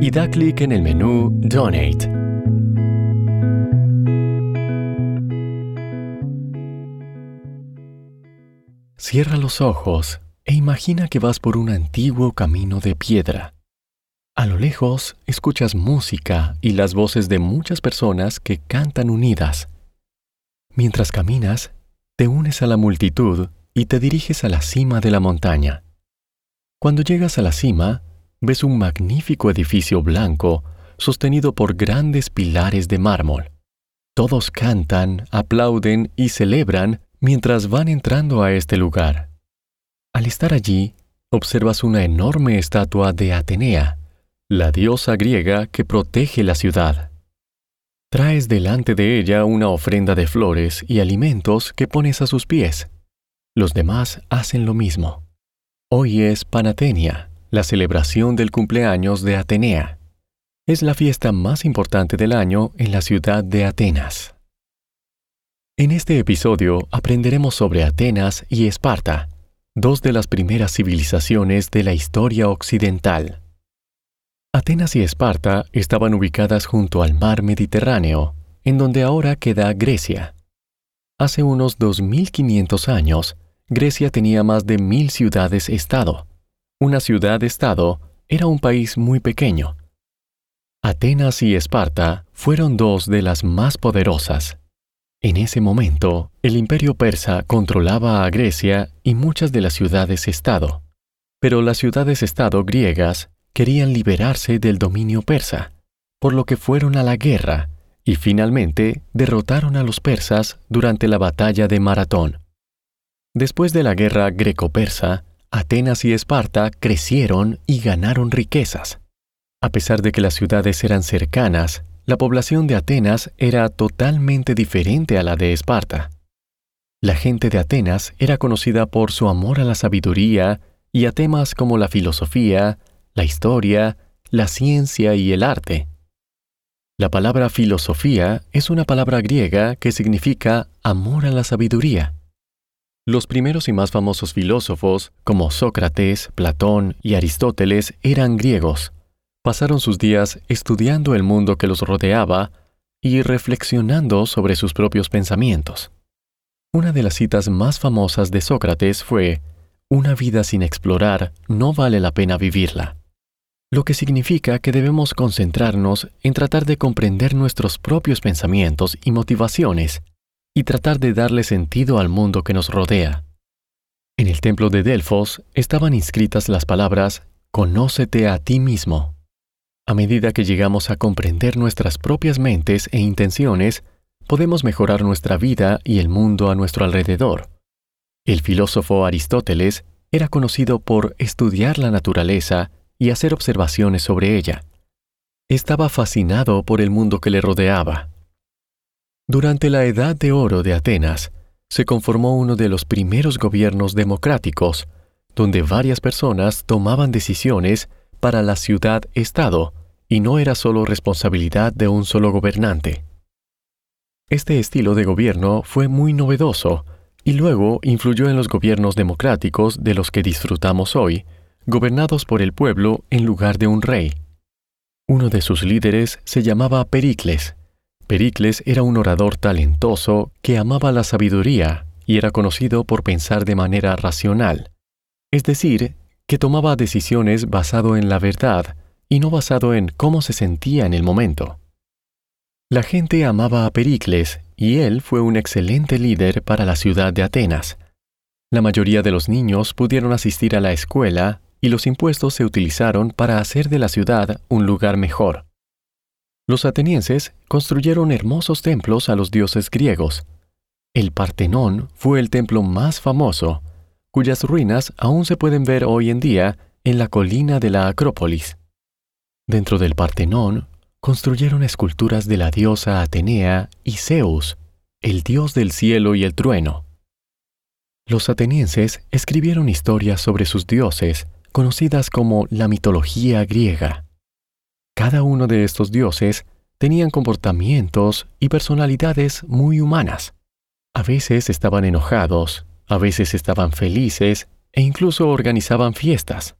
y da clic en el menú Donate. Cierra los ojos e imagina que vas por un antiguo camino de piedra. A lo lejos escuchas música y las voces de muchas personas que cantan unidas. Mientras caminas, te unes a la multitud y te diriges a la cima de la montaña. Cuando llegas a la cima, ves un magnífico edificio blanco sostenido por grandes pilares de mármol. Todos cantan, aplauden y celebran mientras van entrando a este lugar. Al estar allí, observas una enorme estatua de Atenea, la diosa griega que protege la ciudad. Traes delante de ella una ofrenda de flores y alimentos que pones a sus pies. Los demás hacen lo mismo. Hoy es Panatenia, la celebración del cumpleaños de Atenea. Es la fiesta más importante del año en la ciudad de Atenas. En este episodio aprenderemos sobre Atenas y Esparta, dos de las primeras civilizaciones de la historia occidental. Atenas y Esparta estaban ubicadas junto al mar Mediterráneo, en donde ahora queda Grecia. Hace unos 2500 años, Grecia tenía más de mil ciudades-estado una ciudad-estado, era un país muy pequeño. Atenas y Esparta fueron dos de las más poderosas. En ese momento, el imperio persa controlaba a Grecia y muchas de las ciudades-estado. Pero las ciudades-estado griegas querían liberarse del dominio persa, por lo que fueron a la guerra y finalmente derrotaron a los persas durante la batalla de Maratón. Después de la guerra greco-persa, Atenas y Esparta crecieron y ganaron riquezas. A pesar de que las ciudades eran cercanas, la población de Atenas era totalmente diferente a la de Esparta. La gente de Atenas era conocida por su amor a la sabiduría y a temas como la filosofía, la historia, la ciencia y el arte. La palabra filosofía es una palabra griega que significa amor a la sabiduría. Los primeros y más famosos filósofos, como Sócrates, Platón y Aristóteles, eran griegos. Pasaron sus días estudiando el mundo que los rodeaba y reflexionando sobre sus propios pensamientos. Una de las citas más famosas de Sócrates fue, Una vida sin explorar no vale la pena vivirla. Lo que significa que debemos concentrarnos en tratar de comprender nuestros propios pensamientos y motivaciones y tratar de darle sentido al mundo que nos rodea. En el templo de Delfos estaban inscritas las palabras Conócete a ti mismo. A medida que llegamos a comprender nuestras propias mentes e intenciones, podemos mejorar nuestra vida y el mundo a nuestro alrededor. El filósofo Aristóteles era conocido por estudiar la naturaleza y hacer observaciones sobre ella. Estaba fascinado por el mundo que le rodeaba durante la Edad de Oro de Atenas, se conformó uno de los primeros gobiernos democráticos, donde varias personas tomaban decisiones para la ciudad-estado y no era solo responsabilidad de un solo gobernante. Este estilo de gobierno fue muy novedoso y luego influyó en los gobiernos democráticos de los que disfrutamos hoy, gobernados por el pueblo en lugar de un rey. Uno de sus líderes se llamaba Pericles, Pericles era un orador talentoso que amaba la sabiduría y era conocido por pensar de manera racional, es decir, que tomaba decisiones basado en la verdad y no basado en cómo se sentía en el momento. La gente amaba a Pericles y él fue un excelente líder para la ciudad de Atenas. La mayoría de los niños pudieron asistir a la escuela y los impuestos se utilizaron para hacer de la ciudad un lugar mejor. Los atenienses construyeron hermosos templos a los dioses griegos. El Partenón fue el templo más famoso, cuyas ruinas aún se pueden ver hoy en día en la colina de la Acrópolis. Dentro del Partenón, construyeron esculturas de la diosa Atenea y Zeus, el dios del cielo y el trueno. Los atenienses escribieron historias sobre sus dioses, conocidas como la mitología griega. Cada uno de estos dioses tenían comportamientos y personalidades muy humanas. A veces estaban enojados, a veces estaban felices e incluso organizaban fiestas.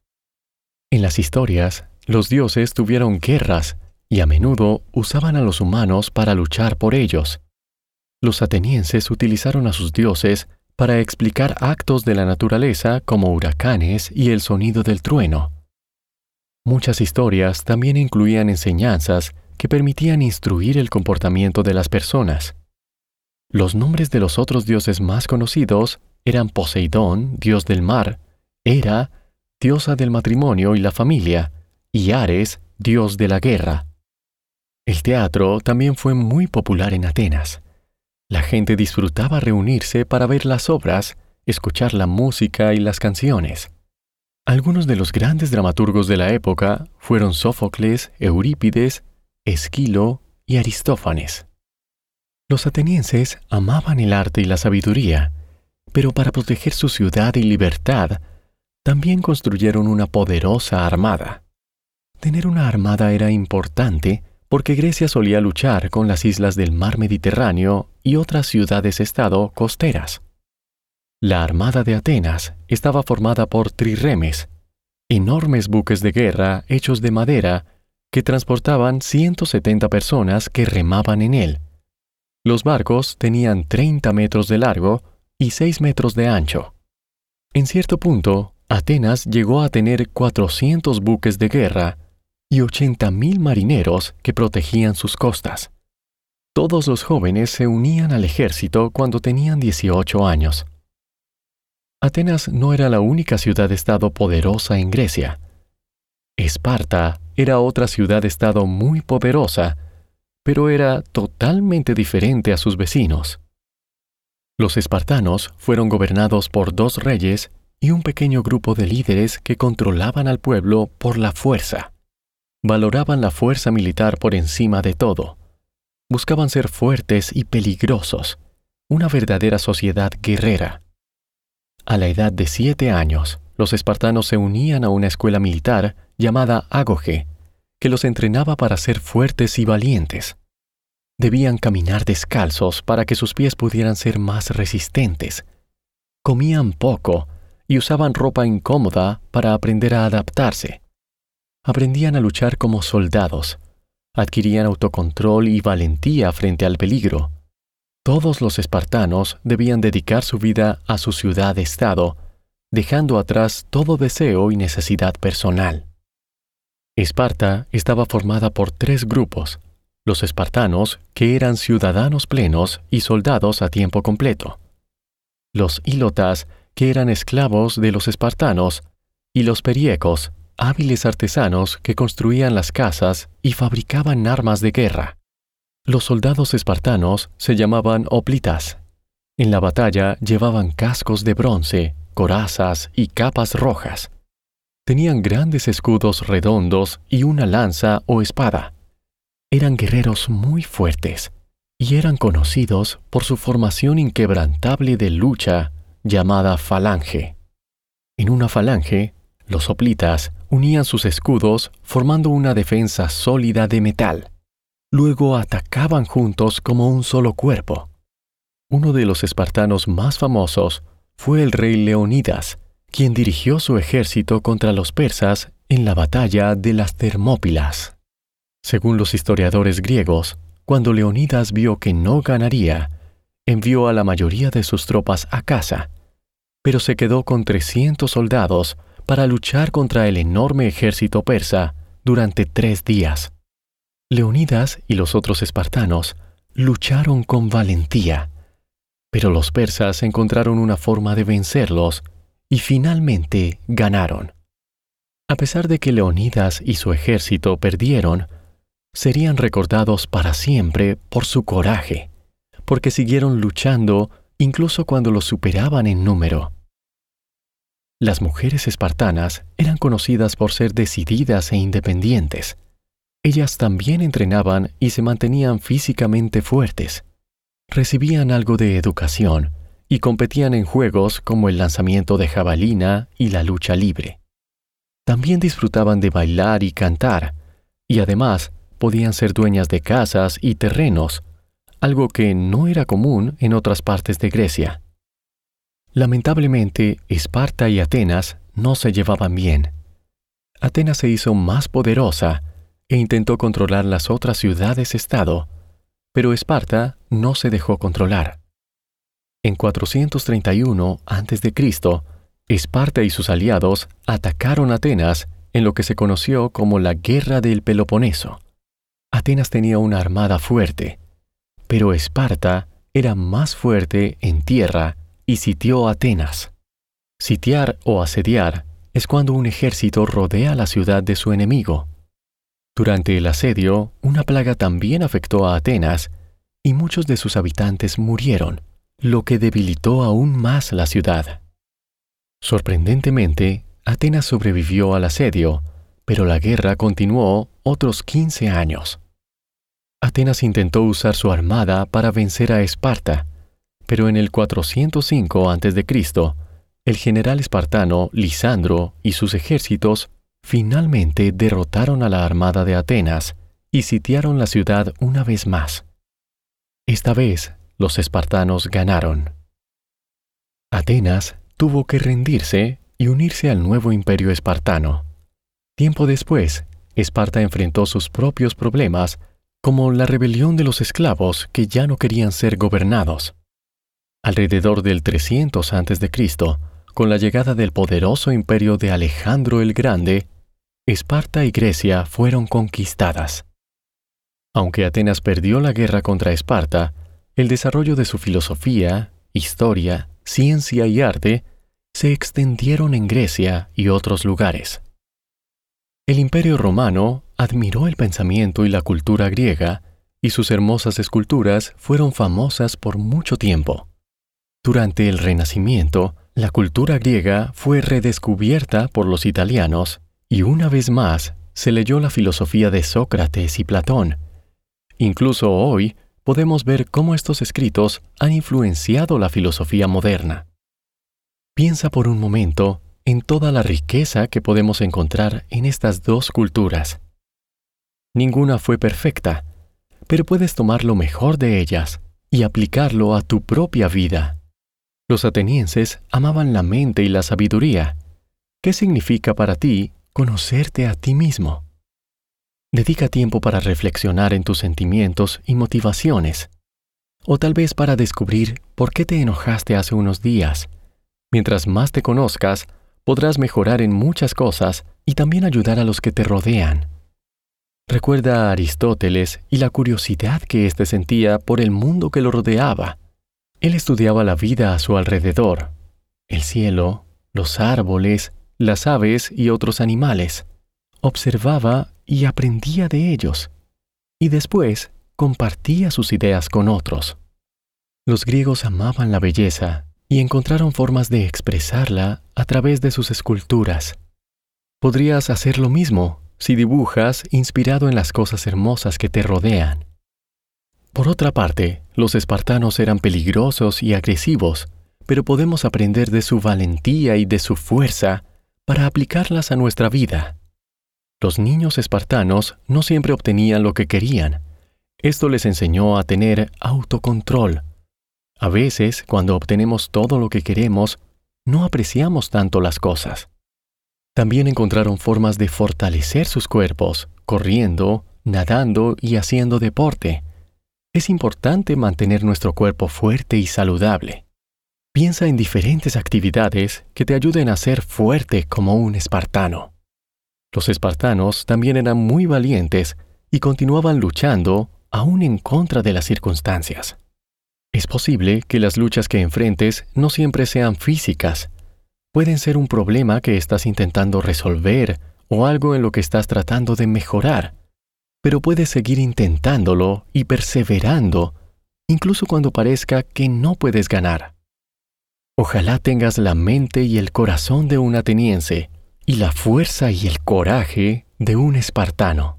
En las historias, los dioses tuvieron guerras y a menudo usaban a los humanos para luchar por ellos. Los atenienses utilizaron a sus dioses para explicar actos de la naturaleza como huracanes y el sonido del trueno. Muchas historias también incluían enseñanzas que permitían instruir el comportamiento de las personas. Los nombres de los otros dioses más conocidos eran Poseidón, dios del mar, Hera, diosa del matrimonio y la familia, y Ares, dios de la guerra. El teatro también fue muy popular en Atenas. La gente disfrutaba reunirse para ver las obras, escuchar la música y las canciones. Algunos de los grandes dramaturgos de la época fueron Sófocles, Eurípides, Esquilo y Aristófanes. Los atenienses amaban el arte y la sabiduría, pero para proteger su ciudad y libertad, también construyeron una poderosa armada. Tener una armada era importante porque Grecia solía luchar con las islas del mar Mediterráneo y otras ciudades-estado costeras. La Armada de Atenas estaba formada por triremes, enormes buques de guerra hechos de madera que transportaban 170 personas que remaban en él. Los barcos tenían 30 metros de largo y 6 metros de ancho. En cierto punto, Atenas llegó a tener 400 buques de guerra y 80.000 marineros que protegían sus costas. Todos los jóvenes se unían al ejército cuando tenían 18 años. Atenas no era la única ciudad-estado poderosa en Grecia. Esparta era otra ciudad-estado muy poderosa, pero era totalmente diferente a sus vecinos. Los espartanos fueron gobernados por dos reyes y un pequeño grupo de líderes que controlaban al pueblo por la fuerza valoraban la fuerza militar por encima de todo. Buscaban ser fuertes y peligrosos, una verdadera sociedad guerrera. A la edad de siete años, los espartanos se unían a una escuela militar llamada Agoge, que los entrenaba para ser fuertes y valientes. Debían caminar descalzos para que sus pies pudieran ser más resistentes. Comían poco y usaban ropa incómoda para aprender a adaptarse aprendían a luchar como soldados, adquirían autocontrol y valentía frente al peligro. Todos los espartanos debían dedicar su vida a su ciudad-estado, dejando atrás todo deseo y necesidad personal. Esparta estaba formada por tres grupos, los espartanos, que eran ciudadanos plenos y soldados a tiempo completo, los ílotas, que eran esclavos de los espartanos, y los periecos, hábiles artesanos que construían las casas y fabricaban armas de guerra. Los soldados espartanos se llamaban oplitas. En la batalla llevaban cascos de bronce, corazas y capas rojas. Tenían grandes escudos redondos y una lanza o espada. Eran guerreros muy fuertes y eran conocidos por su formación inquebrantable de lucha llamada falange. En una falange los soplitas unían sus escudos formando una defensa sólida de metal. Luego atacaban juntos como un solo cuerpo. Uno de los espartanos más famosos fue el rey Leonidas, quien dirigió su ejército contra los persas en la batalla de las Termópilas. Según los historiadores griegos, cuando Leonidas vio que no ganaría, envió a la mayoría de sus tropas a casa, pero se quedó con 300 soldados para luchar contra el enorme ejército persa durante tres días. Leonidas y los otros espartanos lucharon con valentía, pero los persas encontraron una forma de vencerlos y finalmente ganaron. A pesar de que Leonidas y su ejército perdieron, serían recordados para siempre por su coraje, porque siguieron luchando incluso cuando los superaban en número. Las mujeres espartanas eran conocidas por ser decididas e independientes. Ellas también entrenaban y se mantenían físicamente fuertes. Recibían algo de educación y competían en juegos como el lanzamiento de jabalina y la lucha libre. También disfrutaban de bailar y cantar, y además podían ser dueñas de casas y terrenos, algo que no era común en otras partes de Grecia. Lamentablemente, Esparta y Atenas no se llevaban bien. Atenas se hizo más poderosa e intentó controlar las otras ciudades-estado, pero Esparta no se dejó controlar. En 431 a.C., Esparta y sus aliados atacaron Atenas en lo que se conoció como la Guerra del Peloponeso. Atenas tenía una armada fuerte, pero Esparta era más fuerte en tierra y sitió Atenas. Sitiar o asediar es cuando un ejército rodea la ciudad de su enemigo. Durante el asedio, una plaga también afectó a Atenas y muchos de sus habitantes murieron lo que debilitó aún más la ciudad. Sorprendentemente, Atenas sobrevivió al asedio, pero la guerra continuó otros 15 años. Atenas intentó usar su armada para vencer a Esparta, pero en el 405 a.C., el general espartano Lisandro y sus ejércitos finalmente derrotaron a la armada de Atenas y sitiaron la ciudad una vez más. Esta vez los espartanos ganaron. Atenas tuvo que rendirse y unirse al nuevo imperio espartano. Tiempo después, Esparta enfrentó sus propios problemas, como la rebelión de los esclavos que ya no querían ser gobernados. Alrededor del 300 a.C., con la llegada del poderoso imperio de Alejandro el Grande, Esparta y Grecia fueron conquistadas. Aunque Atenas perdió la guerra contra Esparta, el desarrollo de su filosofía, historia, ciencia y arte se extendieron en Grecia y otros lugares. El imperio romano admiró el pensamiento y la cultura griega, y sus hermosas esculturas fueron famosas por mucho tiempo. Durante el Renacimiento, la cultura griega fue redescubierta por los italianos, y una vez más se leyó la filosofía de Sócrates y Platón. Incluso hoy podemos ver cómo estos escritos han influenciado la filosofía moderna. Piensa por un momento en toda la riqueza que podemos encontrar en estas dos culturas. Ninguna fue perfecta, pero puedes tomar lo mejor de ellas y aplicarlo a tu propia vida. Los atenienses amaban la mente y la sabiduría. ¿Qué significa para ti conocerte a ti mismo? Dedica tiempo para reflexionar en tus sentimientos y motivaciones. O tal vez para descubrir por qué te enojaste hace unos días. Mientras más te conozcas, podrás mejorar en muchas cosas y también ayudar a los que te rodean. Recuerda a Aristóteles y la curiosidad que éste sentía por el mundo que lo rodeaba. Él estudiaba la vida a su alrededor, el cielo, los árboles, las aves y otros animales. Observaba y aprendía de ellos, y después compartía sus ideas con otros. Los griegos amaban la belleza y encontraron formas de expresarla a través de sus esculturas. Podrías hacer lo mismo si dibujas inspirado en las cosas hermosas que te rodean. Por otra parte, los espartanos eran peligrosos y agresivos, pero podemos aprender de su valentía y de su fuerza para aplicarlas a nuestra vida. Los niños espartanos no siempre obtenían lo que querían. Esto les enseñó a tener autocontrol. A veces, cuando obtenemos todo lo que queremos, no apreciamos tanto las cosas. También encontraron formas de fortalecer sus cuerpos, corriendo, nadando y haciendo deporte. Es importante mantener nuestro cuerpo fuerte y saludable. Piensa en diferentes actividades que te ayuden a ser fuerte como un espartano. Los espartanos también eran muy valientes y continuaban luchando aún en contra de las circunstancias. Es posible que las luchas que enfrentes no siempre sean físicas. Pueden ser un problema que estás intentando resolver o algo en lo que estás tratando de mejorar. Pero puedes seguir intentándolo y perseverando, incluso cuando parezca que no puedes ganar. Ojalá tengas la mente y el corazón de un ateniense y la fuerza y el coraje de un espartano.